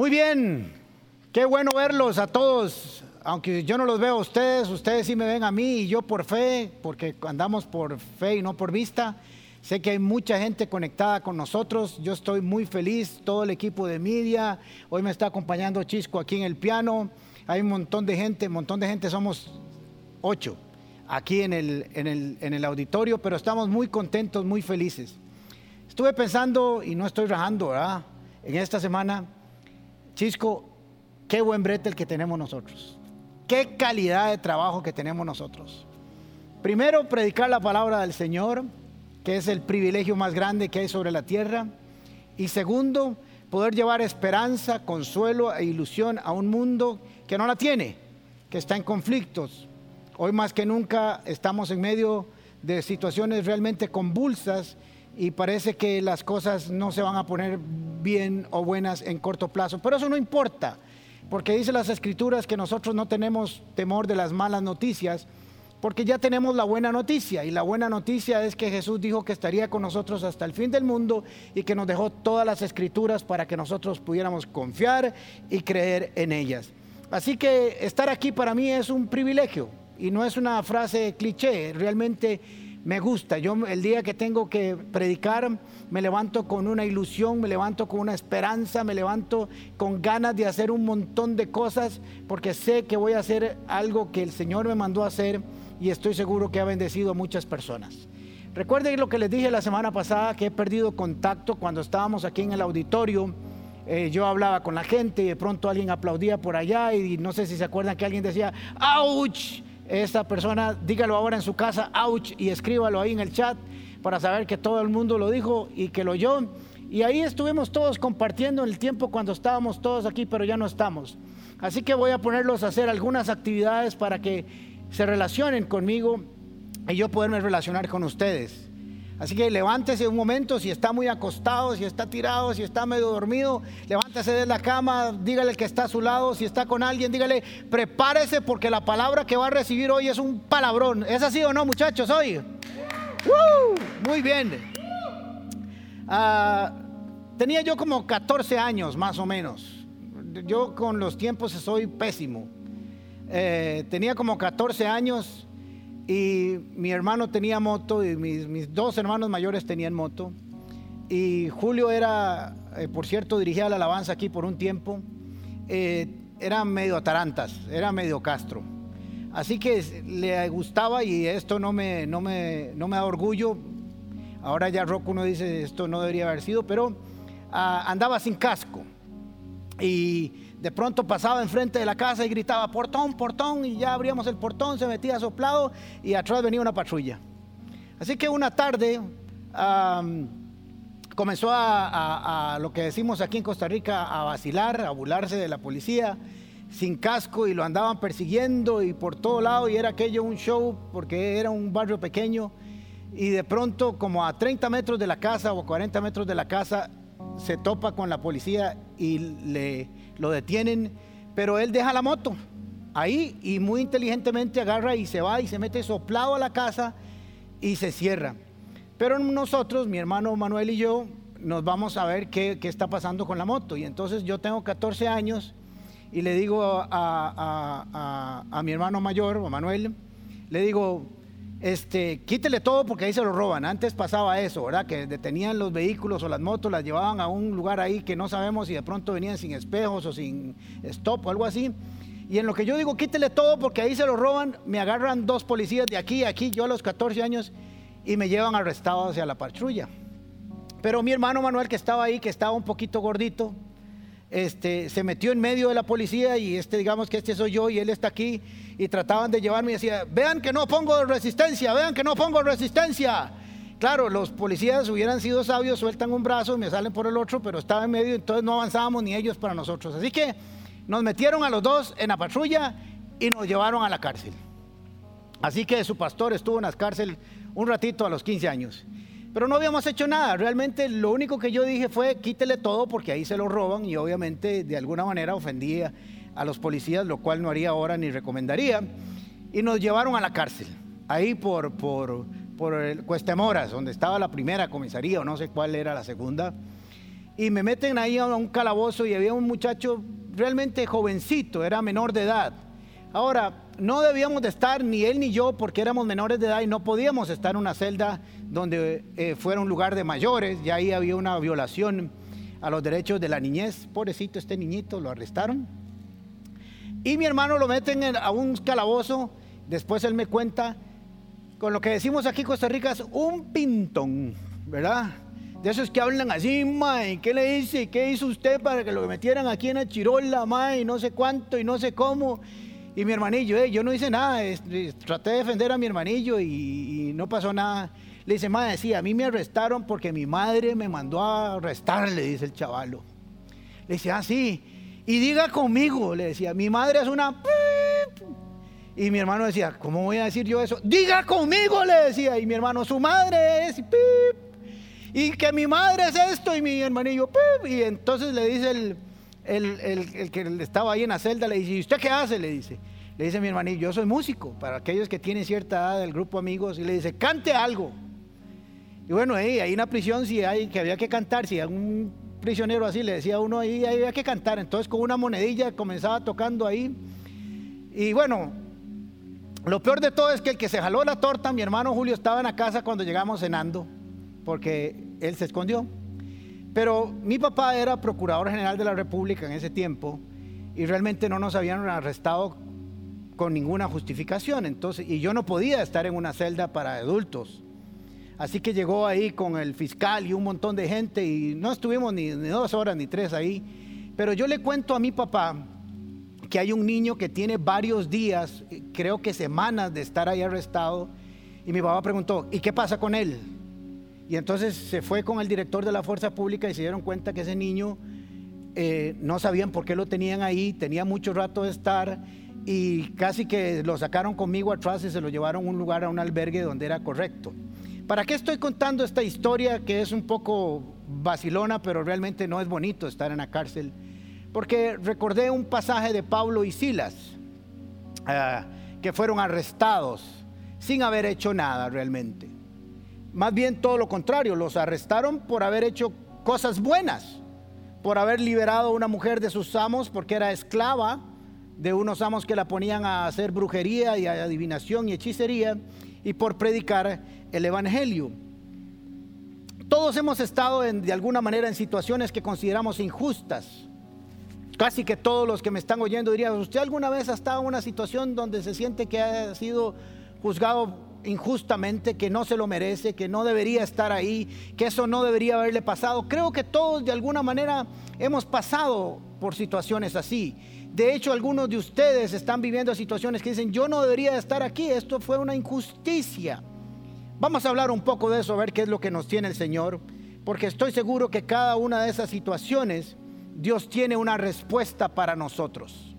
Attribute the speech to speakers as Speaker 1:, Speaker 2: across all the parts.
Speaker 1: Muy bien, qué bueno verlos a todos. Aunque yo no los veo a ustedes, ustedes sí me ven a mí y yo por fe, porque andamos por fe y no por vista. Sé que hay mucha gente conectada con nosotros. Yo estoy muy feliz, todo el equipo de media. Hoy me está acompañando Chisco aquí en el piano. Hay un montón de gente, montón de gente, somos ocho aquí en el, en el, en el auditorio, pero estamos muy contentos, muy felices. Estuve pensando, y no estoy rajando, ¿verdad? En esta semana, Chisco, qué buen brete el que tenemos nosotros. Qué calidad de trabajo que tenemos nosotros. Primero, predicar la palabra del Señor, que es el privilegio más grande que hay sobre la tierra. Y segundo, poder llevar esperanza, consuelo e ilusión a un mundo que no la tiene, que está en conflictos. Hoy más que nunca estamos en medio de situaciones realmente convulsas y parece que las cosas no se van a poner bien o buenas en corto plazo. Pero eso no importa, porque dice las escrituras que nosotros no tenemos temor de las malas noticias, porque ya tenemos la buena noticia. Y la buena noticia es que Jesús dijo que estaría con nosotros hasta el fin del mundo y que nos dejó todas las escrituras para que nosotros pudiéramos confiar y creer en ellas. Así que estar aquí para mí es un privilegio y no es una frase cliché, realmente me gusta. Yo el día que tengo que predicar me levanto con una ilusión, me levanto con una esperanza, me levanto con ganas de hacer un montón de cosas porque sé que voy a hacer algo que el Señor me mandó a hacer y estoy seguro que ha bendecido a muchas personas. Recuerden lo que les dije la semana pasada, que he perdido contacto cuando estábamos aquí en el auditorio. Eh, yo hablaba con la gente y de pronto alguien aplaudía por allá y no sé si se acuerdan que alguien decía, ¡auch! Esta persona, dígalo ahora en su casa, ouch, y escríbalo ahí en el chat para saber que todo el mundo lo dijo y que lo oyó. Y ahí estuvimos todos compartiendo en el tiempo cuando estábamos todos aquí, pero ya no estamos. Así que voy a ponerlos a hacer algunas actividades para que se relacionen conmigo y yo poderme relacionar con ustedes. Así que levántese un momento, si está muy acostado, si está tirado, si está medio dormido, levántese de la cama, dígale que está a su lado, si está con alguien, dígale, prepárese porque la palabra que va a recibir hoy es un palabrón. ¿Es así o no, muchachos, hoy? muy bien. Ah, tenía yo como 14 años, más o menos. Yo con los tiempos soy pésimo. Eh, tenía como 14 años y mi hermano tenía moto y mis, dos hermanos mayores tenían moto. Y Julio era, eh, por cierto, dirigía la alabanza aquí por un tiempo. Eh, era medio atarantas, era medio castro. Así que le gustaba y esto no me da orgullo. Ahora ya Rocco uno dice esto no debería haber sido, pero ah, andaba sin casco. Y de pronto pasaba enfrente de la casa y gritaba, portón, portón, y ya abríamos el portón, se metía soplado y atrás venía una patrulla. Así que una tarde comenzó a, lo que decimos aquí en Costa Rica, a vacilar, a burlarse de la policía sin casco y lo andaban persiguiendo y por todo lado y era aquello un show porque era un barrio pequeño y de pronto como a 30 metros de la casa o 40 metros de la casa se topa con la policía y le, lo detienen, pero él deja la moto ahí y muy inteligentemente agarra y se va y se mete soplado a la casa y se cierra. Pero nosotros, mi hermano Manuel y yo, nos vamos a ver qué, está pasando con la moto. Y entonces yo tengo 14 años y le digo a, a, a mi hermano mayor, a Manuel, le digo, este, quítele todo porque ahí se lo roban. Antes pasaba eso, ¿verdad? Que detenían los vehículos o las motos, las llevaban a un lugar ahí que no sabemos si de pronto venían sin espejos o sin stop o algo así. Y en lo que yo digo, quítele todo porque ahí se lo roban, me agarran dos policías de aquí a aquí, yo a los 14 años, y me llevan arrestado hacia la patrulla. Pero mi hermano Manuel, que estaba ahí, que estaba un poquito gordito, este, se metió en medio de la policía y este, digamos que este soy yo y él está aquí y trataban de llevarme y decía, vean que no pongo resistencia, vean que no pongo resistencia. Claro, los policías hubieran sido sabios, sueltan un brazo y me salen por el otro, pero estaba en medio, entonces no avanzábamos ni ellos para nosotros. Así que nos metieron a los dos en la patrulla y nos llevaron a la cárcel. Así que su pastor estuvo en la cárcel un ratito a los 15 años. Pero no habíamos hecho nada. Realmente lo único que yo dije fue quítele todo porque ahí se lo roban y obviamente de alguna manera ofendía a los policías, lo cual no haría ahora ni recomendaría. Y nos llevaron a la cárcel, ahí por, por, el Cuestemoras, donde estaba la primera comisaría o no sé cuál era la segunda. y me meten ahí a un calabozo y había un muchacho realmente jovencito, era menor de edad. Ahora, no debíamos de estar ni él ni yo porque éramos menores de edad y no podíamos estar en una celda donde eh, fuera un lugar de mayores, ya ahí había una violación a los derechos de la niñez. Pobrecito este niñito, lo arrestaron. Y mi hermano lo meten a un calabozo, después él me cuenta, con lo que decimos aquí en Costa Rica es un pintón, ¿verdad? De esos que hablan así, mae, ¿qué le dice? ¿Qué hizo usted para que lo metieran aquí en la chirola, mae? Y no sé cuánto y no sé cómo. Y mi hermanillo, eh, yo no hice nada, traté de defender a mi hermanillo y, no pasó nada. Le dice, madre, sí, a mí me arrestaron porque mi madre me mandó a arrestarle, dice el chavalo. Le dice, ah, sí, y diga conmigo, le decía, mi madre es una... Y mi hermano decía, ¿cómo voy a decir yo eso? Diga conmigo, le decía. Y mi hermano, su madre es... Y que mi madre es esto y mi hermanillo... Y entonces le dice el el, que estaba ahí en la celda le dice, ¿y usted qué hace? Le dice. Le dice mi hermanillo, yo soy músico, para aquellos que tienen cierta edad del grupo amigos, y le dice, cante algo. Y bueno, ahí, hay una prisión si hay, que había que cantar, si un prisionero así le decía a uno ahí, había que cantar. Entonces con una monedilla comenzaba tocando ahí. Y bueno, lo peor de todo es que el que se jaló la torta, mi hermano Julio, estaba en la casa cuando llegamos cenando, porque él se escondió. Pero mi papá era procurador general de la República en ese tiempo y realmente no nos habían arrestado con ninguna justificación. Entonces, y yo no podía estar en una celda para adultos. Así que llegó ahí con el fiscal y un montón de gente y no estuvimos ni, ni dos horas ni tres ahí. Pero yo le cuento a mi papá que hay un niño que tiene varios días, creo que semanas de estar ahí arrestado. Y mi papá preguntó, ¿y qué pasa con él? Y entonces se fue con el director de la fuerza pública y se dieron cuenta que ese niño eh, no sabían por qué lo tenían ahí, tenía mucho rato de estar y casi que lo sacaron conmigo atrás y se lo llevaron a un lugar, a un albergue donde era correcto. ¿Para qué estoy contando esta historia que es un poco vacilona, pero realmente no es bonito estar en la cárcel? Porque recordé un pasaje de Pablo y Silas, ah, que fueron arrestados sin haber hecho nada realmente. Más bien todo lo contrario, los arrestaron por haber hecho cosas buenas, por haber liberado a una mujer de sus amos porque era esclava de unos amos que la ponían a hacer brujería y adivinación y hechicería y por predicar el Evangelio. Todos hemos estado de alguna manera en situaciones que consideramos injustas. Casi que todos los que me están oyendo dirían, ¿usted alguna vez ha estado en una situación donde se siente que ha sido juzgado injustamente, que no se lo merece, que no debería estar ahí, que eso no debería haberle pasado. Creo que todos de alguna manera hemos pasado por situaciones así. De hecho, algunos de ustedes están viviendo situaciones que dicen, yo no debería estar aquí, esto fue una injusticia. Vamos a hablar un poco de eso, a ver qué es lo que nos tiene el Señor, porque estoy seguro que cada una de esas situaciones, Dios tiene una respuesta para nosotros.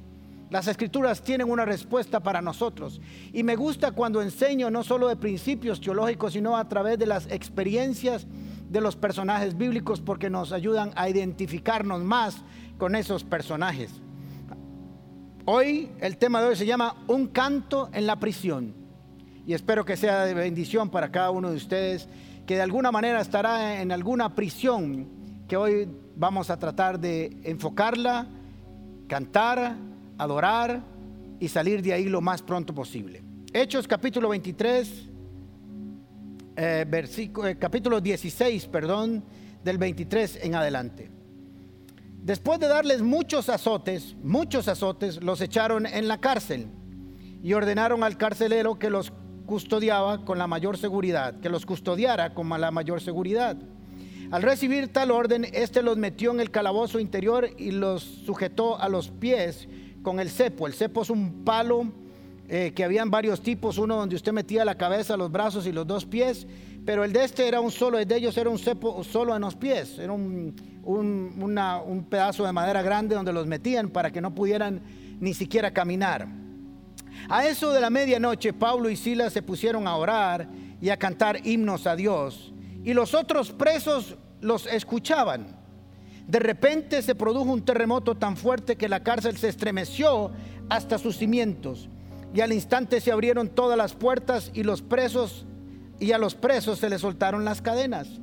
Speaker 1: Las escrituras tienen una respuesta para nosotros. Y me gusta cuando enseño no solo de principios teológicos, sino a través de las experiencias de los personajes bíblicos porque nos ayudan a identificarnos más con esos personajes. Hoy el tema de hoy se llama Un canto en la prisión. Y espero que sea de bendición para cada uno de ustedes, que de alguna manera estará en alguna prisión que hoy vamos a tratar de enfocarla, cantar, adorar y salir de ahí lo más pronto posible. Hechos capítulo 23, eh, versículo, eh, capítulo 16, perdón, del 23 en adelante. Después de darles muchos azotes, muchos azotes, los echaron en la cárcel y ordenaron al carcelero que los custodiaba con la mayor seguridad, que los custodiara con la mayor seguridad. Al recibir tal orden, éste los metió en el calabozo interior y los sujetó a los pies con el cepo. El cepo es un palo eh, que habían varios tipos, uno donde usted metía la cabeza, los brazos y los dos pies, pero el de este era un solo, el de ellos era un cepo solo en los pies, era un, un pedazo de madera grande donde los metían para que no pudieran ni siquiera caminar. A eso de la medianoche, Pablo y Silas se pusieron a orar y a cantar himnos a Dios, y los otros presos los escuchaban. De repente se produjo un terremoto tan fuerte que la cárcel se estremeció hasta sus cimientos. Y al instante se abrieron todas las puertas y los presos y a los presos se les soltaron las cadenas.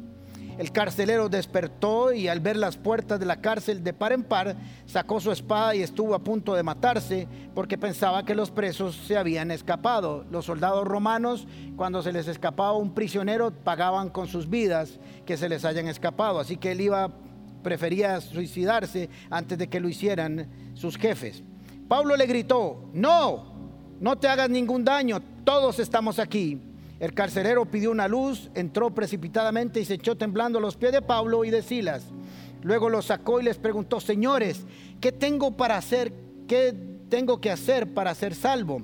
Speaker 1: El carcelero despertó y al ver las puertas de la cárcel de par en par, sacó su espada y estuvo a punto de matarse porque pensaba que los presos se habían escapado. Los soldados romanos, cuando se les escapaba un prisionero, pagaban con sus vidas que se les hayan escapado. Así que él iba, prefería suicidarse antes de que lo hicieran sus jefes. Pablo le gritó, no, no te hagas ningún daño, todos estamos aquí. El carcelero pidió una luz, entró precipitadamente y se echó temblando a los pies de Pablo y de Silas. Luego los sacó y les preguntó, señores, ¿qué tengo para hacer? ¿Qué tengo que hacer para ser salvo?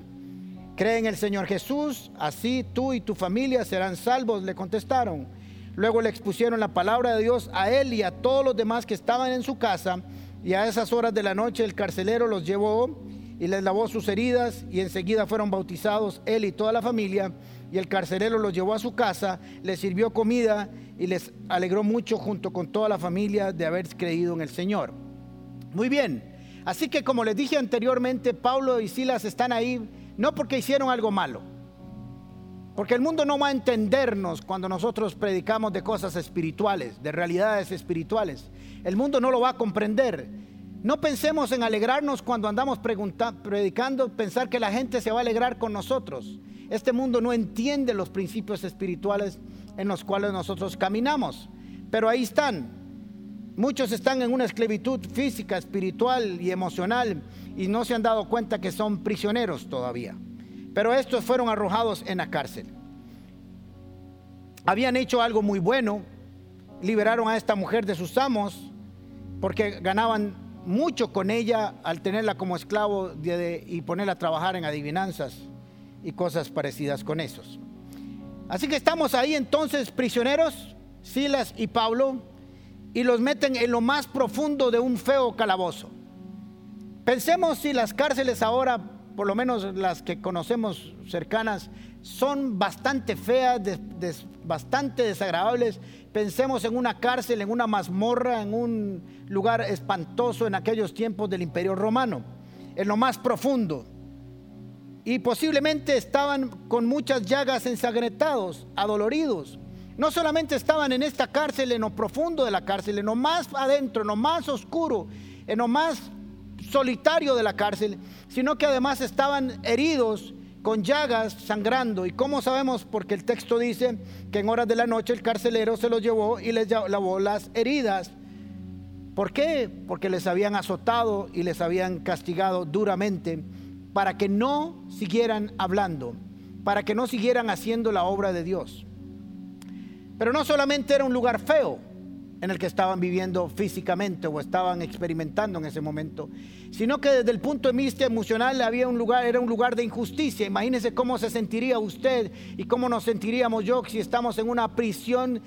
Speaker 1: Cree en el Señor Jesús, así tú y tu familia serán salvos, le contestaron. Luego le expusieron la palabra de Dios a él y a todos los demás que estaban en su casa. Y a esas horas de la noche el carcelero los llevó y les lavó sus heridas y enseguida fueron bautizados él y toda la familia y el carcelero los llevó a su casa, les sirvió comida y les alegró mucho junto con toda la familia de haber creído en el Señor. Muy bien, así que como les dije anteriormente, Pablo y Silas están ahí no porque hicieron algo malo, porque el mundo no va a entendernos cuando nosotros predicamos de cosas espirituales, de realidades espirituales. El mundo no lo va a comprender. No pensemos en alegrarnos cuando andamos predicando, pensar que la gente se va a alegrar con nosotros. Este mundo no entiende los principios espirituales en los cuales nosotros caminamos. Pero ahí están. Muchos están en una esclavitud física, espiritual y emocional y no se han dado cuenta que son prisioneros todavía. Pero estos fueron arrojados en la cárcel. Habían hecho algo muy bueno, liberaron a esta mujer de sus amos porque ganaban mucho con ella al tenerla como esclavo y ponerla a trabajar en adivinanzas y cosas parecidas con esos. Así que estamos ahí entonces prisioneros, Silas y Pablo, y los meten en lo más profundo de un feo calabozo. Pensemos si las cárceles ahora, por lo menos las que conocemos cercanas, son bastante feas, bastante desagradables. Pensemos en una cárcel, en una mazmorra, en un lugar espantoso en aquellos tiempos del Imperio Romano, en lo más profundo y posiblemente estaban con muchas llagas ensangrentados, adoloridos. No solamente estaban en esta cárcel, en lo profundo de la cárcel, en lo más adentro, en lo más oscuro, en lo más solitario de la cárcel, sino que además estaban heridos con llagas sangrando. ¿Y cómo sabemos? Porque el texto dice que en horas de la noche el carcelero se los llevó y les lavó las heridas. ¿Por qué? Porque les habían azotado y les habían castigado duramente para que no siguieran hablando, para que no siguieran haciendo la obra de Dios. Pero no solamente era un lugar feo en el que estaban viviendo físicamente o estaban experimentando en ese momento, sino que desde el punto de vista emocional había un lugar, era un lugar de injusticia. Imagínense cómo se sentiría usted y cómo nos sentiríamos yo si estamos en una prisión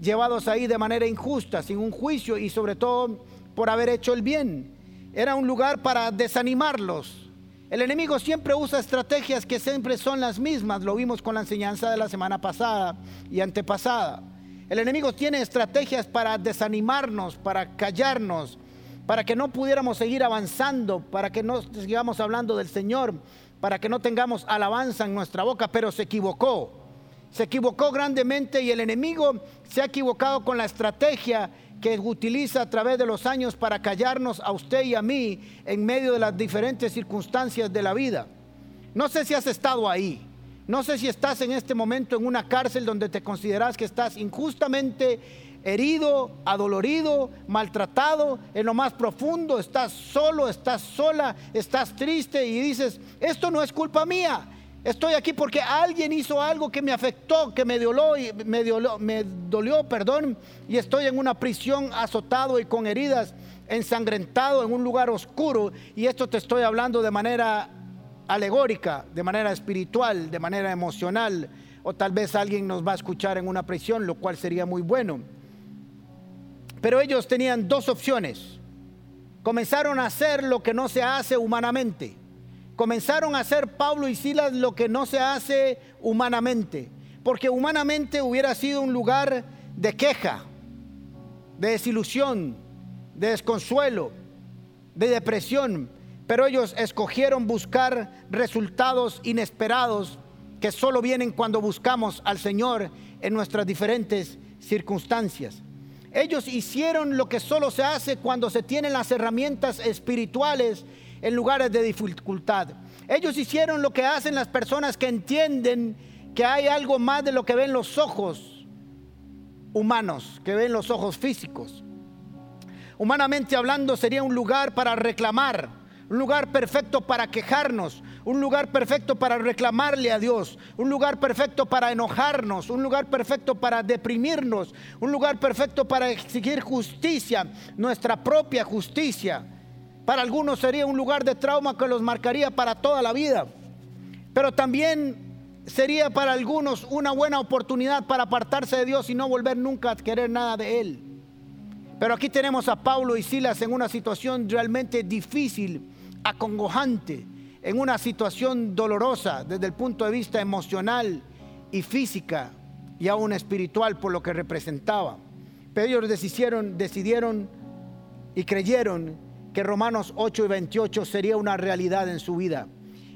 Speaker 1: llevados ahí de manera injusta, sin un juicio y sobre todo por haber hecho el bien. Era un lugar para desanimarlos, el enemigo siempre usa estrategias que siempre son las mismas, lo vimos con la enseñanza de la semana pasada y antepasada. El enemigo tiene estrategias para desanimarnos, para callarnos, para que no pudiéramos seguir avanzando, para que no sigamos hablando del Señor, para que no tengamos alabanza en nuestra boca, pero se equivocó. Se equivocó grandemente y el enemigo se ha equivocado con la estrategia que utiliza a través de los años para callarnos a usted y a mí en medio de las diferentes circunstancias de la vida. No sé si has estado ahí. No sé si estás en este momento en una cárcel donde te consideras que estás injustamente herido, adolorido, maltratado, en lo más profundo, estás solo, estás sola, estás triste y dices, esto no es culpa mía, Estoy aquí porque alguien hizo algo que me afectó, que me dolió, me dolió, me dolió, perdón, y estoy en una prisión azotado y con heridas, ensangrentado en un lugar oscuro. Y esto te estoy hablando de manera alegórica, de manera espiritual, de manera emocional, o tal vez alguien nos va a escuchar en una prisión, lo cual sería muy bueno. Pero ellos tenían dos opciones. Comenzaron a hacer lo que no se hace humanamente comenzaron a hacer Pablo y Silas lo que no se hace humanamente, porque humanamente hubiera sido un lugar de queja, de desilusión, de desconsuelo, de depresión, pero ellos escogieron buscar resultados inesperados que solo vienen cuando buscamos al Señor en nuestras diferentes circunstancias. Ellos hicieron lo que solo se hace cuando se tienen las herramientas espirituales en lugares de dificultad. Ellos hicieron lo que hacen las personas que entienden que hay algo más de lo que ven los ojos humanos, que ven los ojos físicos. Humanamente hablando sería un lugar para reclamar, un lugar perfecto para quejarnos, un lugar perfecto para reclamarle a Dios, un lugar perfecto para enojarnos, un lugar perfecto para deprimirnos, un lugar perfecto para exigir justicia, nuestra propia justicia. Para algunos sería un lugar de trauma que los marcaría para toda la vida, pero también sería para algunos una buena oportunidad para apartarse de Dios y no volver nunca a querer nada de Él. Pero aquí tenemos a Pablo y Silas en una situación realmente difícil, acongojante, en una situación dolorosa desde el punto de vista emocional y física y aún espiritual por lo que representaba. Pero ellos decidieron, decidieron y creyeron que Romanos 8 y 28 sería una realidad en su vida.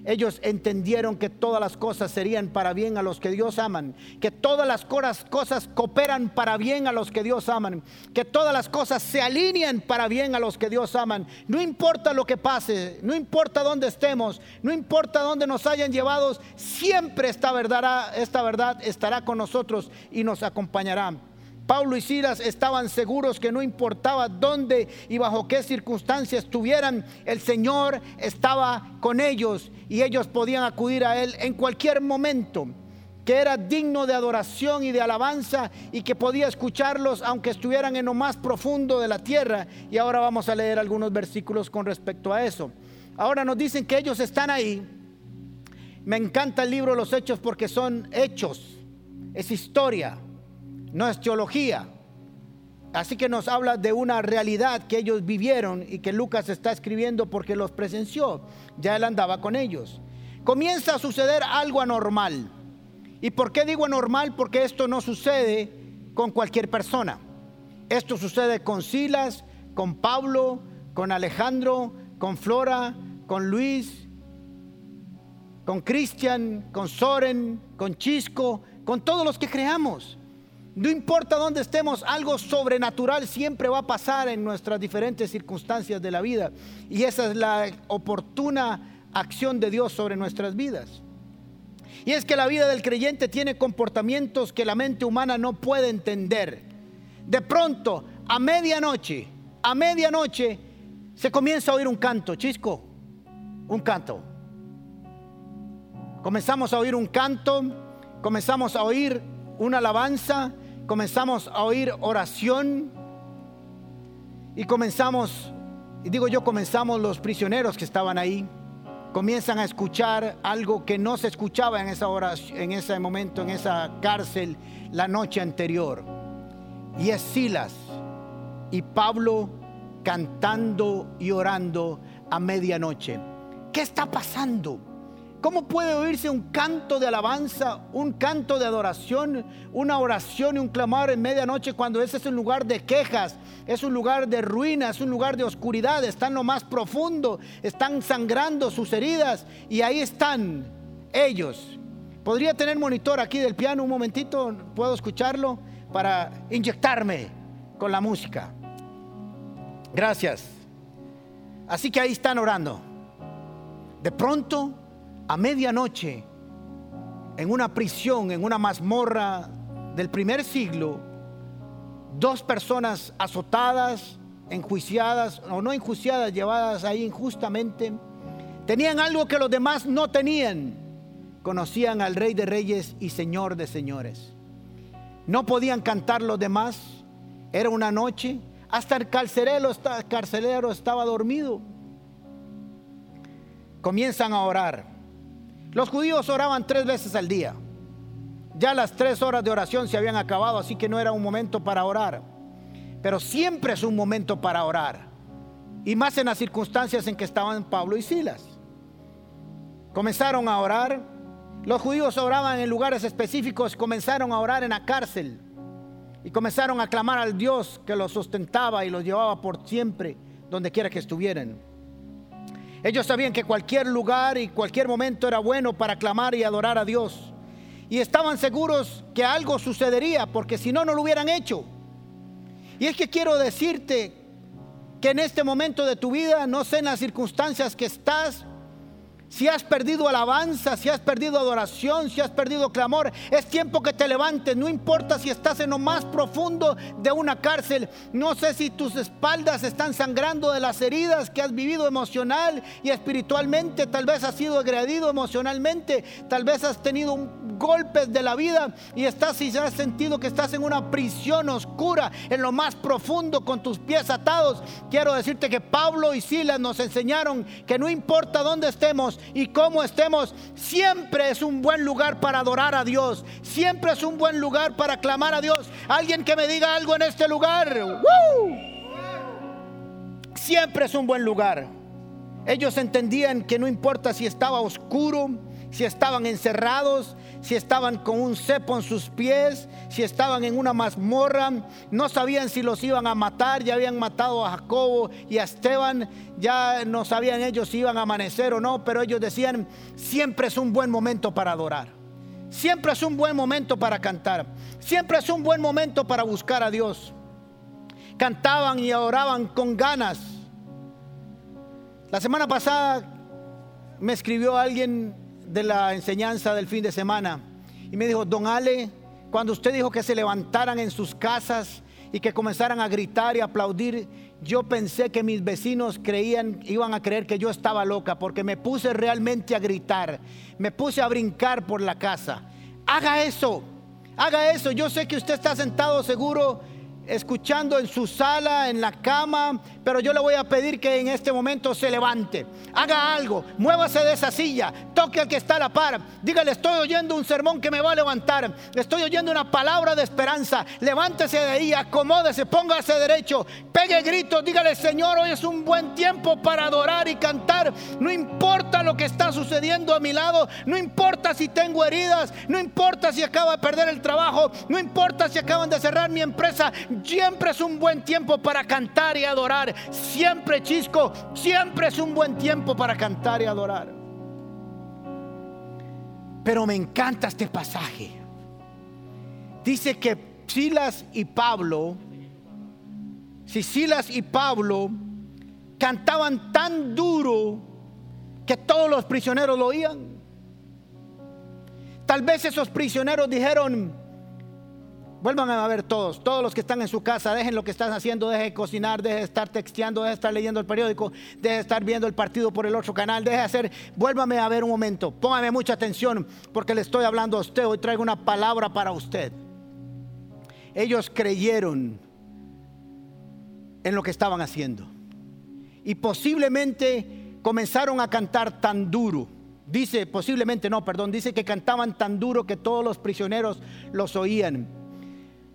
Speaker 1: Ellos entendieron que todas las cosas serían para bien a los que Dios aman, que todas las cosas cooperan para bien a los que Dios aman, que todas las cosas se alinean para bien a los que Dios aman. No importa lo que pase, no importa dónde estemos, no importa dónde nos hayan llevado, siempre esta verdad, esta verdad estará con nosotros y nos acompañará. Pablo y Silas estaban seguros que no importaba dónde y bajo qué circunstancias estuvieran, el Señor estaba con ellos y ellos podían acudir a Él en cualquier momento, que era digno de adoración y de alabanza y que podía escucharlos aunque estuvieran en lo más profundo de la tierra. Y ahora vamos a leer algunos versículos con respecto a eso. Ahora nos dicen que ellos están ahí. Me encanta el libro los hechos porque son hechos, es historia no es teología. Así que nos habla de una realidad que ellos vivieron y que Lucas está escribiendo porque los presenció. Ya él andaba con ellos. Comienza a suceder algo anormal. ¿Y por qué digo anormal? Porque esto no sucede con cualquier persona. Esto sucede con Silas, con Pablo, con Alejandro, con Flora, con Luis, con Cristian, con Soren, con Chisco, con todos los que creamos. No importa dónde estemos, algo sobrenatural siempre va a pasar en nuestras diferentes circunstancias de la vida. Y esa es la oportuna acción de Dios sobre nuestras vidas. Y es que la vida del creyente tiene comportamientos que la mente humana no puede entender. De pronto, a medianoche, a medianoche, se comienza a oír un canto, chisco, un canto. Comenzamos a oír un canto, comenzamos a oír una alabanza, comenzamos a oír oración y comenzamos, y digo yo, comenzamos los prisioneros que estaban ahí, comienzan a escuchar algo que no se escuchaba en esa hora, en ese momento, en esa cárcel la noche anterior. Y es Silas y Pablo cantando y orando a medianoche. ¿Qué está pasando? ¿Cómo puede oírse un canto de alabanza, un canto de adoración, una oración y un clamor en medianoche cuando ese es un lugar de quejas, es un lugar de ruina, es un lugar de oscuridad, está en lo más profundo, están sangrando sus heridas y ahí están ellos. ¿Podría tener monitor aquí del piano un momentito? ¿Puedo escucharlo? Para inyectarme con la música. Gracias. Así que ahí están orando. De pronto a medianoche, en una prisión, en una mazmorra del primer siglo, dos personas azotadas, enjuiciadas o no enjuiciadas, llevadas ahí injustamente, tenían algo que los demás no tenían. Conocían al Rey de Reyes y Señor de Señores. No podían cantar los demás. Era una noche. Hasta el carcelero, carcelero estaba dormido. Comienzan a orar. Los judíos oraban tres veces al día. Ya las tres horas de oración se habían acabado, así que no era un momento para orar. Pero siempre es un momento para orar. Y más en las circunstancias en que estaban Pablo y Silas. Comenzaron a orar. Los judíos oraban en lugares específicos, comenzaron a orar en la cárcel. Y comenzaron a clamar al Dios que los sustentaba y los llevaba por siempre, donde quiera que estuvieran. Ellos sabían que cualquier lugar y cualquier momento era bueno para clamar y adorar a Dios. y estaban seguros que algo sucedería, porque si no, no lo hubieran hecho. Y es que quiero decirte que en este momento de tu vida, no sé en las circunstancias que estás, si has perdido alabanza, si has perdido adoración, si has perdido clamor, es tiempo que te levantes. No importa si estás en lo más profundo de una cárcel. No sé si tus espaldas están sangrando de las heridas que has vivido emocional y espiritualmente. Tal vez has sido agredido emocionalmente. Tal vez has tenido golpes de la vida y estás y has sentido que estás en una prisión oscura, en lo más profundo con tus pies atados. Quiero decirte que Pablo y Silas nos enseñaron que no importa dónde estemos, y cómo estemos, siempre es un buen lugar para adorar a Dios. Siempre es un buen lugar para clamar a Dios. Alguien que me diga algo en este lugar. Siempre es un buen lugar. Ellos entendían que no importa si estaba oscuro, si estaban encerrados, si estaban con un cepo en sus pies, si estaban en una mazmorra, no sabían si los iban a matar, ya habían matado a Jacobo y a Esteban, ya no sabían ellos si iban a amanecer o no, pero ellos decían, siempre es un buen momento para adorar, siempre es un buen momento para cantar, siempre es un buen momento para buscar a Dios. Cantaban y adoraban con ganas. La semana pasada me escribió alguien de la enseñanza del fin de semana. Y me dijo, don Ale, cuando usted dijo que se levantaran en sus casas y que comenzaran a gritar y aplaudir, yo pensé que mis vecinos creían, iban a creer que yo estaba loca, porque me puse realmente a gritar, me puse a brincar por la casa. Haga eso, haga eso. Yo sé que usted está sentado seguro escuchando en su sala, en la cama, pero yo le voy a pedir que en este momento se levante, haga algo, muévase de esa silla, toque al que está a la par, dígale, estoy oyendo un sermón que me va a levantar, estoy oyendo una palabra de esperanza, levántese de ahí, acomódese, póngase derecho, pegue gritos, dígale, Señor, hoy es un buen tiempo para adorar y cantar, no importa lo que está sucediendo a mi lado, no importa si tengo heridas, no importa si acabo de perder el trabajo, no importa si acaban de cerrar mi empresa, siempre es un buen tiempo para cantar y adorar. Siempre, Chisco, siempre es un buen tiempo para cantar y adorar. Pero me encanta este pasaje. Dice que Silas y Pablo, si Silas y Pablo cantaban tan duro que todos los prisioneros lo oían. Tal vez esos prisioneros dijeron, Vuelvan a ver todos, todos los que están en su casa, dejen lo que están haciendo, dejen de cocinar, dejen de estar texteando, dejen de estar leyendo el periódico, dejen de estar viendo el partido por el otro canal, dejen de hacer, vuélvame a ver un momento, póngame mucha atención porque le estoy hablando a usted, hoy traigo una palabra para usted. Ellos creyeron en lo que estaban haciendo y posiblemente comenzaron a cantar tan duro. Dice, posiblemente no, perdón, dice que cantaban tan duro que todos los prisioneros los oían.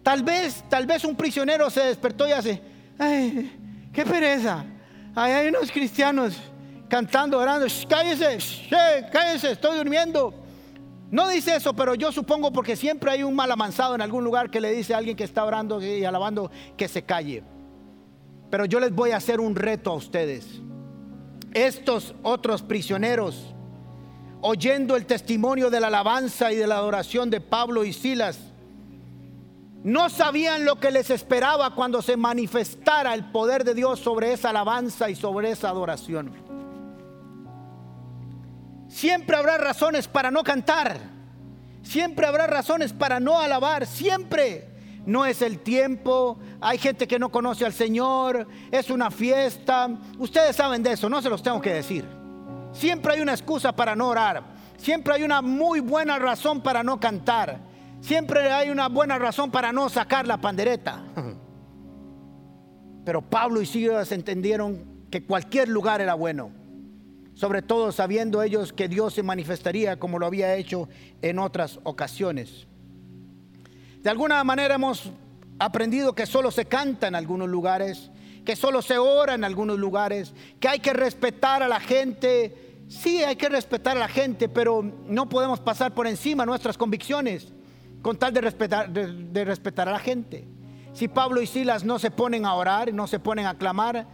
Speaker 1: Tal vez, tal vez un prisionero se despertó y hace, ay, qué pereza. Ahí hay unos cristianos cantando, orando, cállese, cállese, estoy durmiendo. No dice eso, pero yo supongo porque siempre hay un mal amansado en algún lugar que le dice a alguien que está orando y alabando que se calle. Pero yo les voy a hacer un reto a ustedes. Estos otros prisioneros, oyendo el testimonio de la alabanza y de la adoración de Pablo y Silas, no sabían lo que les esperaba cuando se manifestara el poder de Dios sobre esa alabanza y sobre esa adoración. Siempre habrá razones para no cantar. Siempre habrá razones para no alabar. Siempre. No es el tiempo. Hay gente que no conoce al Señor. Es una fiesta. Ustedes saben de eso. No se los tengo que decir. Siempre hay una excusa para no orar. Siempre hay una muy buena razón para no cantar. Siempre hay una buena razón para no sacar la pandereta. Pero Pablo y Silas entendieron que cualquier lugar era bueno. Sobre todo sabiendo ellos que Dios se manifestaría como lo había hecho en otras ocasiones. De alguna manera hemos aprendido que solo se canta en algunos lugares, que solo se ora en algunos lugares, que hay que respetar a la gente. Sí, hay que respetar a la gente, pero no podemos pasar por encima nuestras convicciones con tal de respetar, de, respetar a la gente. Si Pablo y Silas no se ponen a orar, no se ponen a clamar,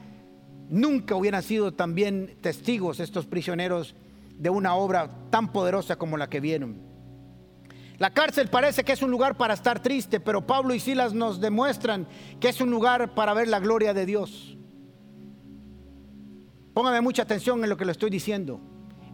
Speaker 1: nunca hubieran sido también testigos estos prisioneros de una obra tan poderosa como la que vieron. La cárcel parece que es un lugar para estar triste, pero Pablo y Silas nos demuestran que es un lugar para ver la gloria de Dios. Póngame mucha atención en lo que le estoy diciendo.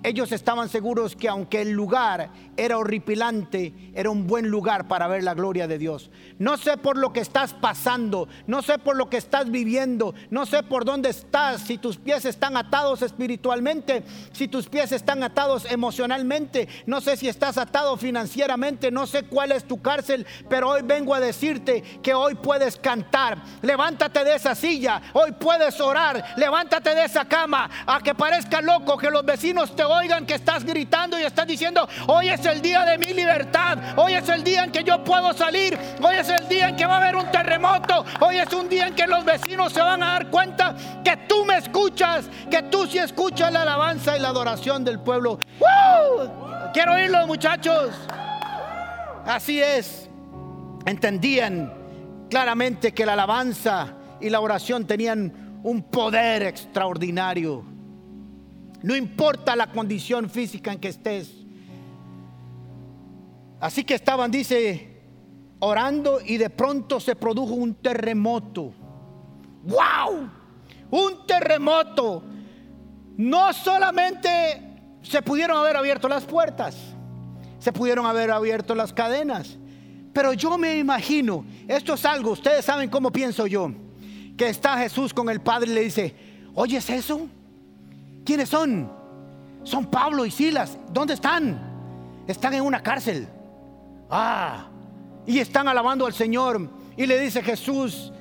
Speaker 1: Ellos estaban seguros que aunque el lugar era horripilante, era un buen lugar para ver la gloria de Dios. No sé por lo que estás pasando, no sé por lo que estás viviendo, no sé por dónde estás, si tus pies están atados espiritualmente, si tus pies están atados emocionalmente, no sé si estás atado financieramente, no sé cuál es tu cárcel, pero hoy vengo a decirte que hoy puedes cantar. Levántate de esa silla, hoy puedes orar, levántate de esa cama, a que parezca loco que los vecinos te oigan que estás gritando y estás diciendo, hoy es el día de mi libertad, hoy es el día en que yo puedo salir, hoy es el día en que va a haber un terremoto, hoy es un día en que los vecinos se van a dar cuenta que tú me escuchas, que tú sí escuchas la alabanza y la adoración del pueblo. Quiero oírlo muchachos. Así es. Entendían claramente que la alabanza y la oración tenían un poder extraordinario. No importa la condición física en que estés. Así que estaban, dice, orando y de pronto se produjo un terremoto. ¡Wow! Un terremoto. No solamente se pudieron haber abierto las puertas, se pudieron haber abierto las cadenas. Pero yo me imagino, esto es algo, ustedes saben cómo pienso yo, que está Jesús con el Padre y le dice, ¿oyes eso? ¿Quiénes son? Son Pablo y Silas. ¿Dónde están? Están en una cárcel. Ah, y están alabando al Señor. Y le dice Jesús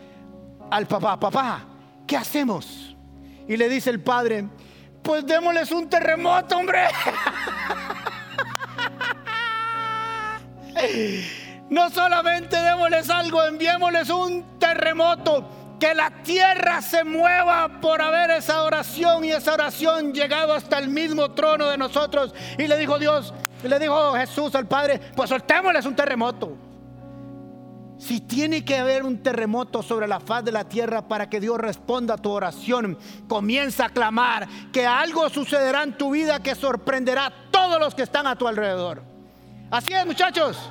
Speaker 1: al papá, papá, ¿qué hacemos? Y le dice el padre, pues démosles un terremoto, hombre. No solamente démosles algo, enviémosles un terremoto que la tierra se mueva por haber esa oración y esa oración llegado hasta el mismo trono de nosotros. Y le dijo Dios, le dijo Jesús al Padre, pues soltémosles un terremoto. Si tiene que haber un terremoto sobre la faz de la tierra para que Dios responda a tu oración, comienza a clamar que algo sucederá en tu vida que sorprenderá a todos los que están a tu alrededor. Así es, muchachos.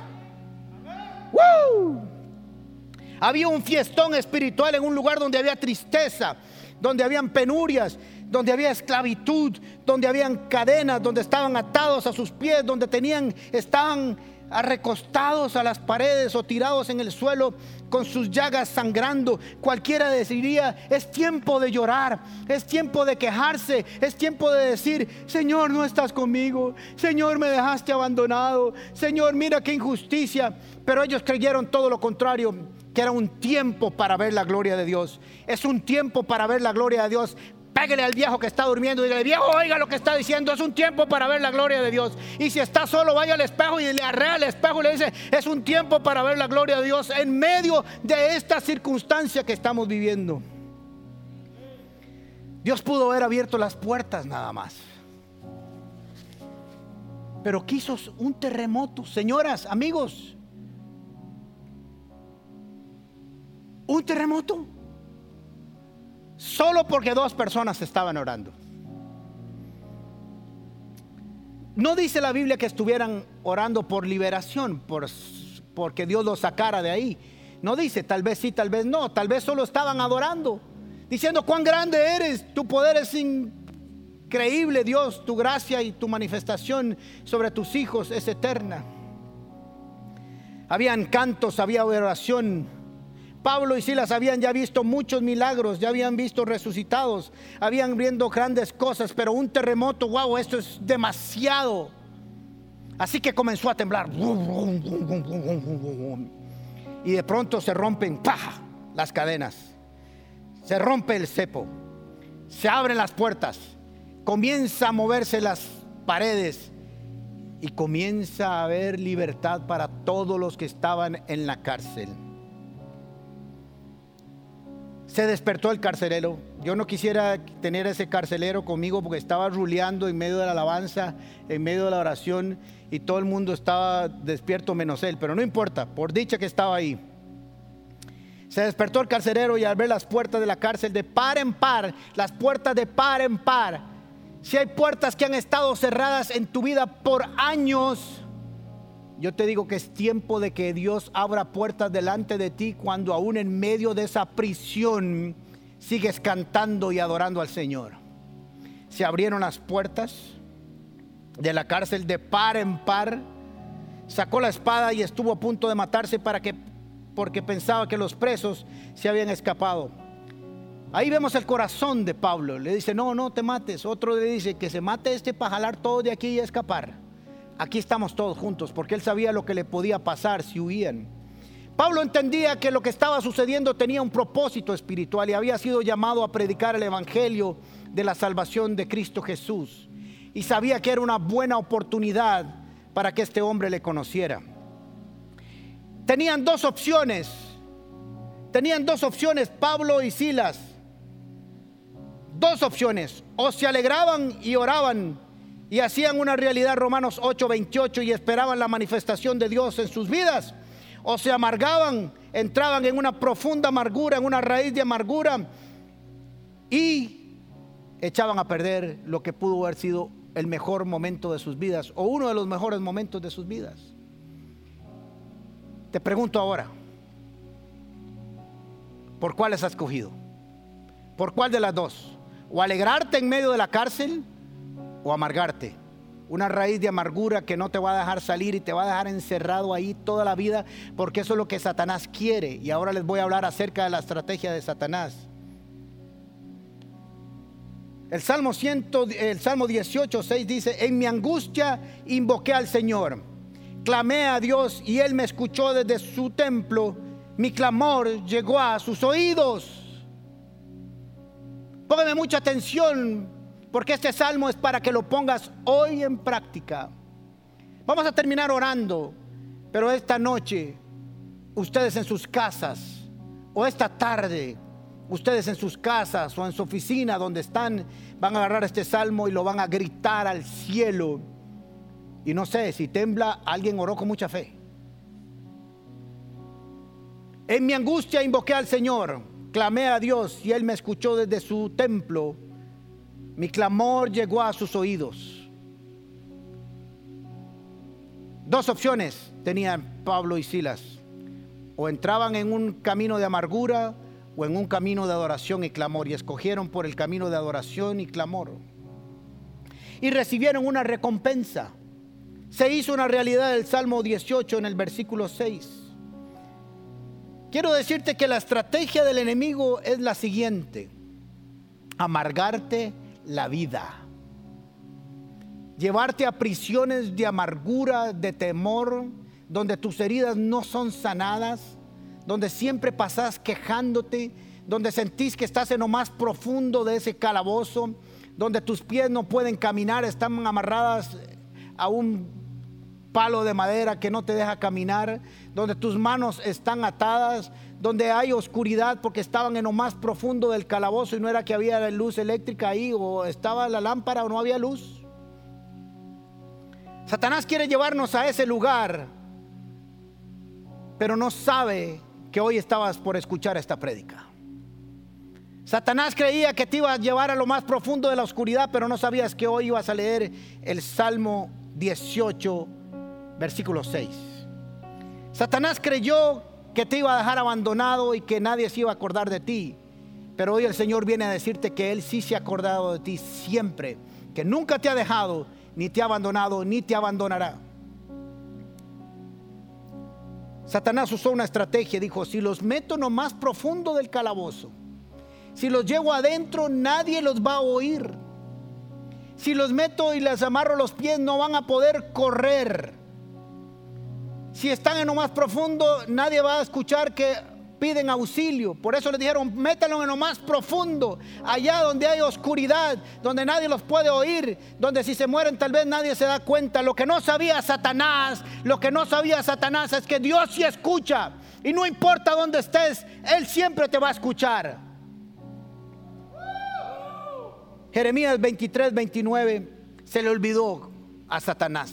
Speaker 1: Había un fiestón espiritual en un lugar donde había tristeza, donde habían penurias, donde había esclavitud, donde habían cadenas, donde estaban atados a sus pies, donde tenían, estaban recostados a las paredes o tirados en el suelo con sus llagas sangrando. Cualquiera decidiría, es tiempo de llorar, es tiempo de quejarse, es tiempo de decir, Señor, no estás conmigo, Señor, me dejaste abandonado, Señor, mira qué injusticia. Pero ellos creyeron todo lo contrario que era un tiempo para ver la gloria de Dios. Es un tiempo para ver la gloria de Dios. Pégale al viejo que está durmiendo y dile, viejo, oiga lo que está diciendo, es un tiempo para ver la gloria de Dios. Y si está solo, vaya al espejo y le arrea al espejo y le dice, es un tiempo para ver la gloria de Dios en medio de esta circunstancia que estamos viviendo. Dios pudo haber abierto las puertas nada más. Pero quiso un terremoto. Señoras, amigos, un terremoto. Solo porque dos personas estaban orando. No dice la Biblia que estuvieran orando por liberación, por, porque Dios los sacara de ahí. No dice, tal vez sí, tal vez no, tal vez solo estaban adorando, diciendo cuán grande eres, tu poder es increíble, Dios, tu gracia y tu manifestación sobre tus hijos es eterna. Habían cantos, había oración Pablo y Silas habían ya visto muchos milagros, ya habían visto resucitados, habían viendo grandes cosas, pero un terremoto, wow, esto es demasiado. Así que comenzó a temblar. Y de pronto se rompen las cadenas. Se rompe el cepo. Se abren las puertas. Comienza a moverse las paredes. Y comienza a haber libertad para todos los que estaban en la cárcel. Se despertó el carcelero. Yo no quisiera tener ese carcelero conmigo porque estaba ruleando en medio de la alabanza, en medio de la oración y todo el mundo estaba despierto menos él. Pero no importa, por dicha que estaba ahí. Se despertó el carcelero y al ver las puertas de la cárcel de par en par, las puertas de par en par, si hay puertas que han estado cerradas en tu vida por años, yo te digo que es tiempo de que Dios abra puertas delante de ti cuando aún en medio de esa prisión sigues cantando y adorando al Señor. Se abrieron las puertas de la cárcel de par en par, sacó la espada y estuvo a punto de matarse para que porque pensaba que los presos se habían escapado. Ahí vemos el corazón de Pablo. Le dice, no, no te mates. Otro le dice que se mate este para jalar todo de aquí y escapar. Aquí estamos todos juntos porque él sabía lo que le podía pasar si huían. Pablo entendía que lo que estaba sucediendo tenía un propósito espiritual y había sido llamado a predicar el Evangelio de la salvación de Cristo Jesús. Y sabía que era una buena oportunidad para que este hombre le conociera. Tenían dos opciones. Tenían dos opciones Pablo y Silas dos opciones. O se alegraban y oraban y hacían una realidad Romanos 8:28 y esperaban la manifestación de Dios en sus vidas. O se amargaban, entraban en una profunda amargura, en una raíz de amargura y echaban a perder lo que pudo haber sido el mejor momento de sus vidas o uno de los mejores momentos de sus vidas. Te pregunto ahora, ¿por cuál has escogido? ¿Por cuál de las dos? o alegrarte en medio de la cárcel o amargarte. Una raíz de amargura que no te va a dejar salir y te va a dejar encerrado ahí toda la vida, porque eso es lo que Satanás quiere. Y ahora les voy a hablar acerca de la estrategia de Satanás. El Salmo, 100, el Salmo 18, 6 dice, en mi angustia invoqué al Señor, clamé a Dios y Él me escuchó desde su templo, mi clamor llegó a sus oídos. Póngame mucha atención porque este salmo es para que lo pongas hoy en práctica. Vamos a terminar orando, pero esta noche, ustedes en sus casas, o esta tarde, ustedes en sus casas o en su oficina donde están, van a agarrar este salmo y lo van a gritar al cielo. Y no sé, si tembla, alguien oró con mucha fe. En mi angustia invoqué al Señor Clamé a Dios y Él me escuchó desde su templo. Mi clamor llegó a sus oídos. Dos opciones tenían Pablo y Silas. O entraban en un camino de amargura o en un camino de adoración y clamor. Y escogieron por el camino de adoración y clamor. Y recibieron una recompensa. Se hizo una realidad del Salmo 18 en el versículo 6. Quiero decirte que la estrategia del enemigo es la siguiente. Amargarte la vida. Llevarte a prisiones de amargura, de temor, donde tus heridas no son sanadas, donde siempre pasas quejándote, donde sentís que estás en lo más profundo de ese calabozo, donde tus pies no pueden caminar, están amarradas a un palo de madera que no te deja caminar, donde tus manos están atadas, donde hay oscuridad porque estaban en lo más profundo del calabozo y no era que había luz eléctrica ahí o estaba la lámpara o no había luz. Satanás quiere llevarnos a ese lugar, pero no sabe que hoy estabas por escuchar esta prédica. Satanás creía que te iba a llevar a lo más profundo de la oscuridad, pero no sabías que hoy ibas a leer el Salmo 18 versículo 6. Satanás creyó que te iba a dejar abandonado y que nadie se iba a acordar de ti. Pero hoy el Señor viene a decirte que Él sí se ha acordado de ti siempre, que nunca te ha dejado, ni te ha abandonado, ni te abandonará. Satanás usó una estrategia, dijo, si los meto en lo más profundo del calabozo, si los llevo adentro, nadie los va a oír. Si los meto y les amarro los pies, no van a poder correr. Si están en lo más profundo, nadie va a escuchar que piden auxilio. Por eso les dijeron, métanlo en lo más profundo, allá donde hay oscuridad, donde nadie los puede oír, donde si se mueren tal vez nadie se da cuenta. Lo que no sabía Satanás, lo que no sabía Satanás es que Dios sí escucha. Y no importa dónde estés, Él siempre te va a escuchar. Jeremías 23, 29 se le olvidó a Satanás.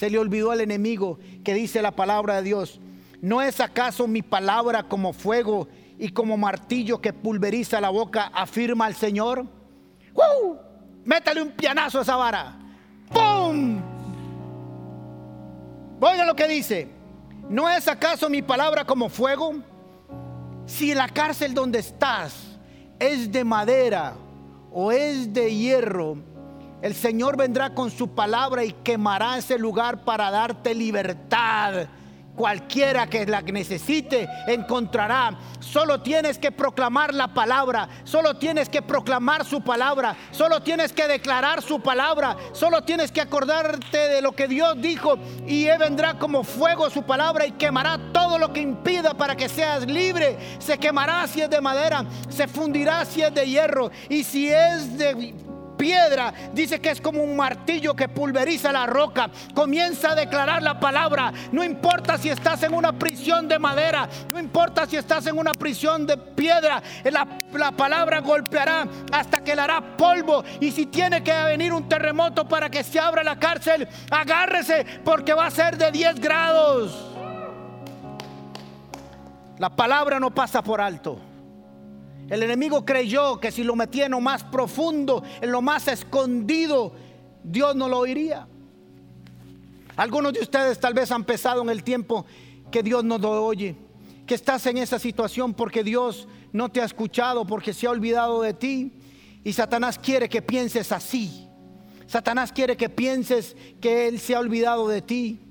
Speaker 1: Se le olvidó al enemigo que dice la palabra de Dios. ¿No es acaso mi palabra como fuego y como martillo que pulveriza la boca, afirma el Señor? ¡Uh! Métale un pianazo a esa vara. ¡Pum! Oigan lo que dice. ¿No es acaso mi palabra como fuego? Si la cárcel donde estás es de madera o es de hierro, el Señor vendrá con su palabra y quemará ese lugar para darte libertad Cualquiera que la necesite encontrará. Solo tienes que proclamar la palabra. Solo tienes que proclamar su palabra. Solo tienes que declarar su palabra. Solo tienes que acordarte de lo que Dios dijo. Y Él vendrá como fuego su palabra y quemará todo lo que impida para que seas libre. Se quemará si es de madera. Se fundirá si es de hierro. Y si es de piedra, dice que es como un martillo que pulveriza la roca. Comienza a declarar la palabra. No importa si estás en una prisión de madera, no importa si estás en una prisión de piedra, la, la palabra golpeará hasta que le hará polvo. Y si tiene que venir un terremoto para que se abra la cárcel, agárrese porque va a ser de 10 grados. La palabra no pasa por alto. El enemigo creyó que si lo metía en lo más profundo, en lo más escondido, Dios no lo oiría. Algunos de ustedes tal vez han pensado en el tiempo que Dios no lo oye, que estás en esa situación porque Dios no te ha escuchado, porque se ha olvidado de ti. Y Satanás quiere que pienses así. Satanás quiere que pienses que Él se ha olvidado de ti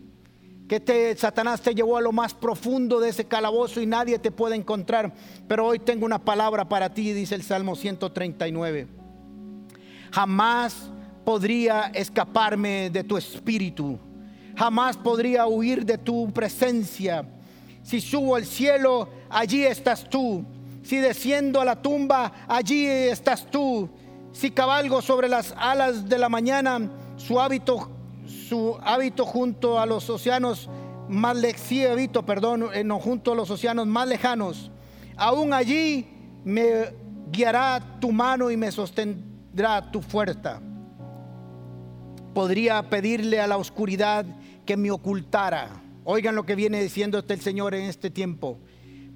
Speaker 1: que te, Satanás te llevó a lo más profundo de ese calabozo y nadie te puede encontrar. Pero hoy tengo una palabra para ti, dice el Salmo 139. Jamás podría escaparme de tu espíritu. Jamás podría huir de tu presencia. Si subo al cielo, allí estás tú. Si desciendo a la tumba, allí estás tú. Si cabalgo sobre las alas de la mañana, su hábito su hábito junto a los océanos más lejanos, perdón, eh, no, junto a los océanos más lejanos. Aún allí me guiará tu mano y me sostendrá tu fuerza. Podría pedirle a la oscuridad que me ocultara. Oigan lo que viene diciendo este el Señor en este tiempo.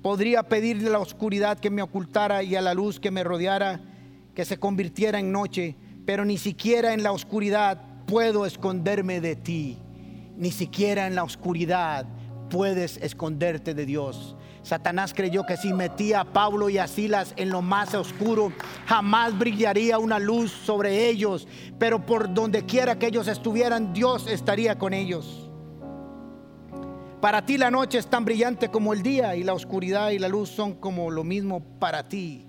Speaker 1: Podría pedirle a la oscuridad que me ocultara y a la luz que me rodeara, que se convirtiera en noche, pero ni siquiera en la oscuridad puedo esconderme de ti. Ni siquiera en la oscuridad puedes esconderte de Dios. Satanás creyó que si metía a Pablo y a Silas en lo más oscuro, jamás brillaría una luz sobre ellos. Pero por donde quiera que ellos estuvieran, Dios estaría con ellos. Para ti la noche es tan brillante como el día y la oscuridad y la luz son como lo mismo para ti.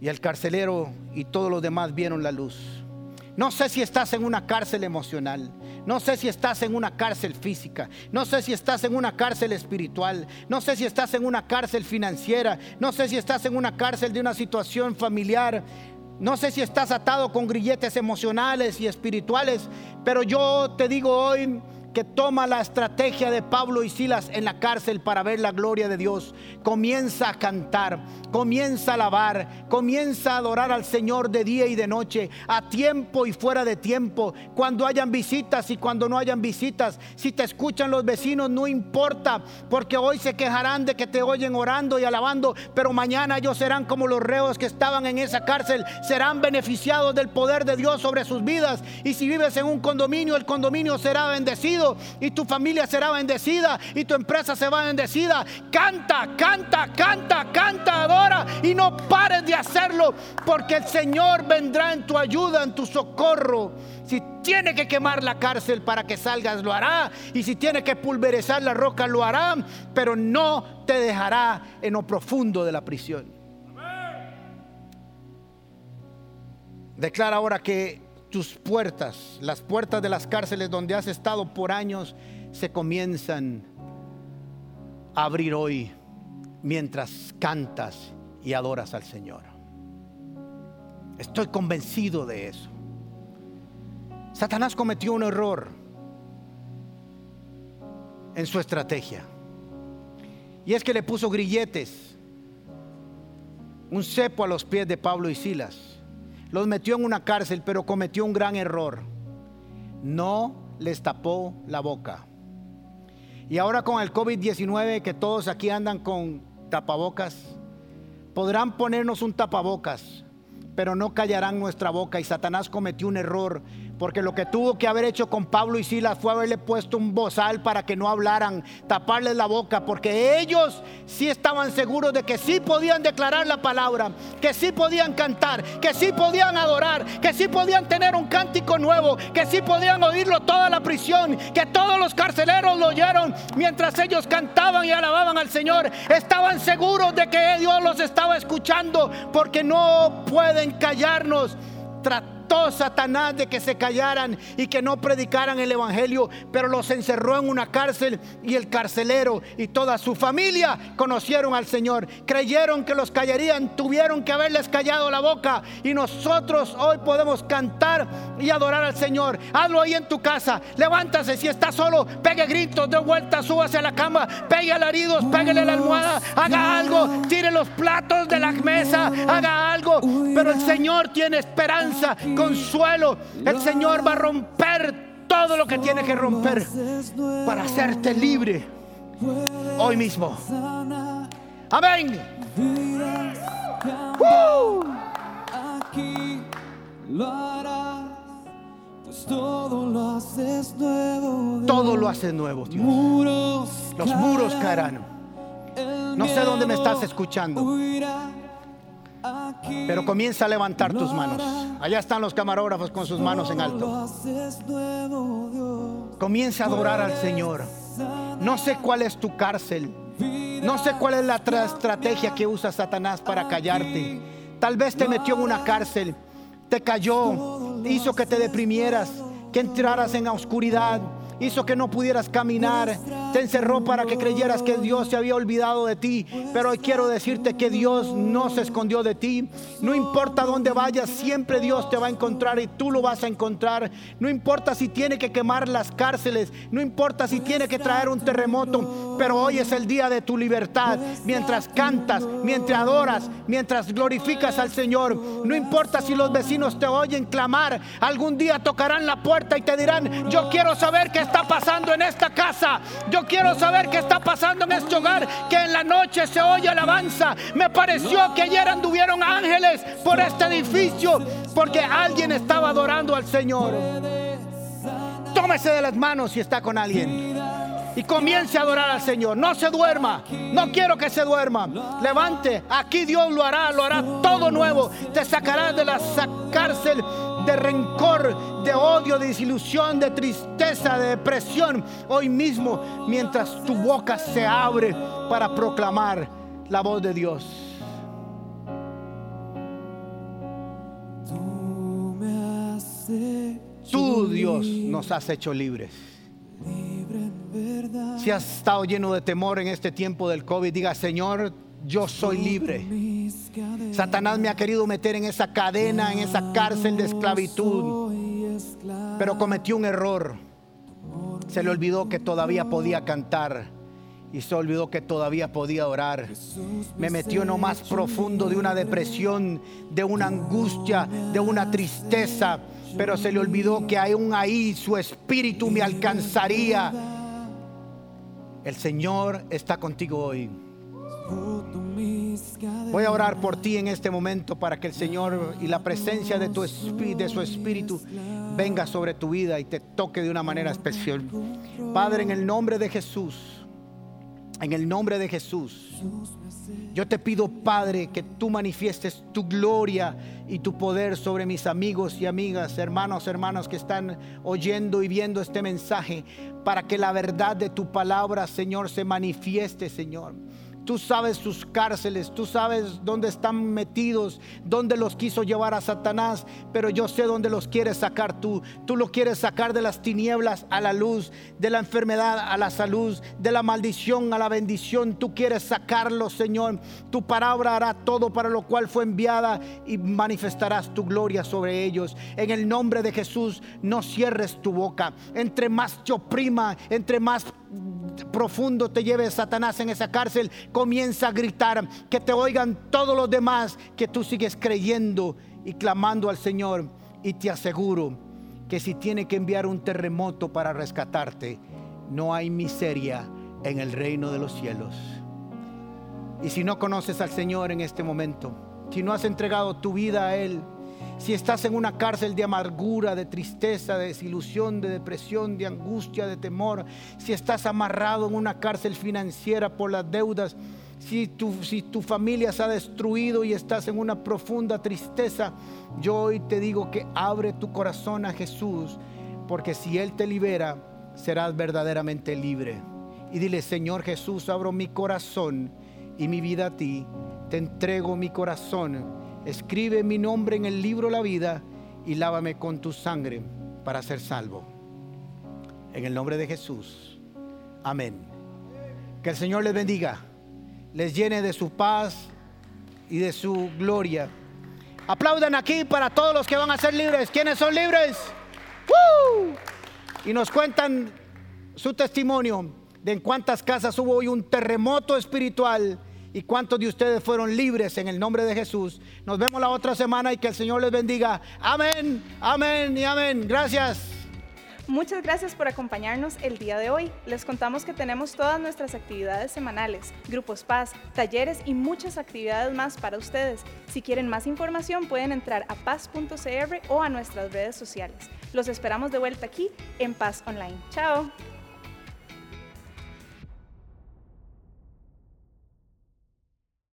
Speaker 1: Y el carcelero y todos los demás vieron la luz. No sé si estás en una cárcel emocional. No sé si estás en una cárcel física. No sé si estás en una cárcel espiritual. No sé si estás en una cárcel financiera. No sé si estás en una cárcel de una situación familiar. No sé si estás atado con grilletes emocionales y espirituales. Pero yo te digo hoy que toma la estrategia de Pablo y Silas en la cárcel para ver la gloria de Dios, comienza a cantar, comienza a alabar, comienza a adorar al Señor de día y de noche, a tiempo y fuera de tiempo, cuando hayan visitas y cuando no hayan visitas. Si te escuchan los vecinos, no importa, porque hoy se quejarán de que te oyen orando y alabando, pero mañana ellos serán como los reos que estaban en esa cárcel, serán beneficiados del poder de Dios sobre sus vidas. Y si vives en un condominio, el condominio será bendecido y tu familia será bendecida y tu empresa será bendecida. Canta, canta, canta, canta, adora y no pares de hacerlo porque el Señor vendrá en tu ayuda, en tu socorro. Si tiene que quemar la cárcel para que salgas, lo hará. Y si tiene que pulverizar la roca, lo hará. Pero no te dejará en lo profundo de la prisión. Declara ahora que tus puertas, las puertas de las cárceles donde has estado por años, se comienzan a abrir hoy mientras cantas y adoras al Señor. Estoy convencido de eso. Satanás cometió un error en su estrategia. Y es que le puso grilletes, un cepo a los pies de Pablo y Silas los metió en una cárcel, pero cometió un gran error. No les tapó la boca. Y ahora con el COVID-19, que todos aquí andan con tapabocas, podrán ponernos un tapabocas, pero no callarán nuestra boca. Y Satanás cometió un error Porque lo que tuvo que haber hecho con Pablo y Silas fue haberle puesto un bozal para que no hablaran, taparles la boca, porque ellos sí estaban seguros de que sí podían declarar la palabra, que sí podían cantar, que sí podían adorar, que sí podían tener un cántico nuevo, que sí podían oírlo toda la prisión, que todos los carceleros lo oyeron mientras ellos cantaban y alababan al Señor. Estaban seguros de que Dios los estaba escuchando, porque no pueden callarnos. Satanás de que se callaran y que no predicaran el Evangelio, pero los encerró en una cárcel y el carcelero y toda su familia conocieron al Señor, creyeron que los callarían, tuvieron que haberles callado la boca. Y nosotros hoy podemos cantar y adorar al Señor. Hazlo ahí en tu casa, levántase, si está solo, pegue gritos, de vuelta, súbase a la cama, pegue alaridos, pégale la almohada, haga algo, tire los platos de la mesa, haga algo, pero el Señor tiene esperanza consuelo. El Señor va a romper todo lo que tiene que romper para hacerte libre hoy mismo. Amén. Pues todo lo haces nuevo. Todo lo haces nuevo, Dios. Los muros caerán. No sé dónde me estás escuchando. Pero comienza a levantar tus manos. Allá están los camarógrafos con sus manos en alto. Comienza a adorar al Señor. No sé cuál es tu cárcel. No sé cuál es la estrategia que usa Satanás para callarte. Tal vez te metió en una cárcel, te cayó, hizo que te deprimieras, que entraras en la oscuridad hizo que no pudieras caminar, te encerró para que creyeras que Dios se había olvidado de ti. Pero hoy quiero decirte que Dios no se escondió de ti. No importa dónde vayas, siempre Dios te va a encontrar y tú lo vas a encontrar. No importa si tiene que quemar las cárceles, no importa si tiene que traer un terremoto, pero hoy es el día de tu libertad. Mientras cantas, mientras adoras, mientras glorificas al Señor, no importa si los vecinos te oyen clamar, algún día tocarán la puerta y te dirán, yo quiero saber que está pasando en esta casa. Yo quiero saber qué está pasando en este hogar. Que en la noche se oye alabanza. Me pareció que ayer anduvieron ángeles por este edificio. Porque alguien estaba adorando al Señor. Tómese de las manos si está con alguien y comience a adorar al Señor. No se duerma. No quiero que se duerma. Levante. Aquí Dios lo hará. Lo hará todo nuevo. Te sacará de la cárcel de rencor, de odio, de desilusión, de tristeza, de depresión, hoy mismo, mientras tu boca se abre para proclamar la voz de Dios. Tú, Dios, nos has hecho libres. Si has estado lleno de temor en este tiempo del COVID, diga, Señor, yo soy libre. Satanás me ha querido meter en esa cadena, en esa cárcel de esclavitud, pero cometió un error. Se le olvidó que todavía podía cantar y se olvidó que todavía podía orar. Me metió en lo más profundo de una depresión, de una angustia, de una tristeza, pero se le olvidó que aún ahí su espíritu me alcanzaría. El Señor está contigo hoy. Voy a orar por ti en este momento para que el Señor y la presencia de, tu de su Espíritu venga sobre tu vida y te toque de una manera especial. Padre, en el nombre de Jesús, en el nombre de Jesús, yo te pido, Padre, que tú manifiestes tu gloria y tu poder sobre mis amigos y amigas, hermanos, hermanos que están oyendo y viendo este mensaje, para que la verdad de tu palabra, Señor, se manifieste, Señor. Tú sabes sus cárceles, tú sabes dónde están metidos, dónde los quiso llevar a Satanás, pero yo sé dónde los quieres sacar tú. Tú lo quieres sacar de las tinieblas a la luz, de la enfermedad a la salud, de la maldición a la bendición. Tú quieres sacarlos, Señor. Tu palabra hará todo para lo cual fue enviada y manifestarás tu gloria sobre ellos. En el nombre de Jesús, no cierres tu boca. Entre más te oprima, entre más profundo te lleve Satanás en esa cárcel, comienza a gritar, que te oigan todos los demás, que tú sigues creyendo y clamando al Señor. Y te aseguro que si tiene que enviar un terremoto para rescatarte, no hay miseria en el reino de los cielos. Y si no conoces al Señor en este momento, si no has entregado tu vida a Él, Si estás en una cárcel de amargura, de tristeza, de desilusión, de depresión, de angustia, de temor, si estás amarrado en una cárcel financiera por las deudas, si tu, si tu familia se ha destruido y estás en una profunda tristeza, yo hoy te digo que abre tu corazón a Jesús, porque si Él te libera, serás verdaderamente libre. Y dile, Señor Jesús, abro mi corazón y mi vida a ti. Te entrego mi corazón. Escribe mi nombre en el libro la vida y lávame con tu sangre para ser salvo. En el nombre de Jesús. Amén. Que el Señor les bendiga, les llene de su paz y de su gloria. Aplaudan aquí para todos los que van a ser libres. ¿Quiénes son libres? Y nos cuentan su testimonio de en cuántas casas hubo hoy un terremoto espiritual y cuántos de ustedes fueron libres en el nombre de Jesús. Nos vemos la otra semana y que el Señor les bendiga. Amén, amén y amén. Gracias.
Speaker 2: Muchas gracias por acompañarnos el día de hoy. Les contamos que tenemos todas nuestras actividades semanales, grupos paz, talleres y muchas actividades más para ustedes. Si quieren más información pueden entrar a paz.cr o a nuestras redes sociales. Los esperamos de vuelta aquí en Paz Online. Chao.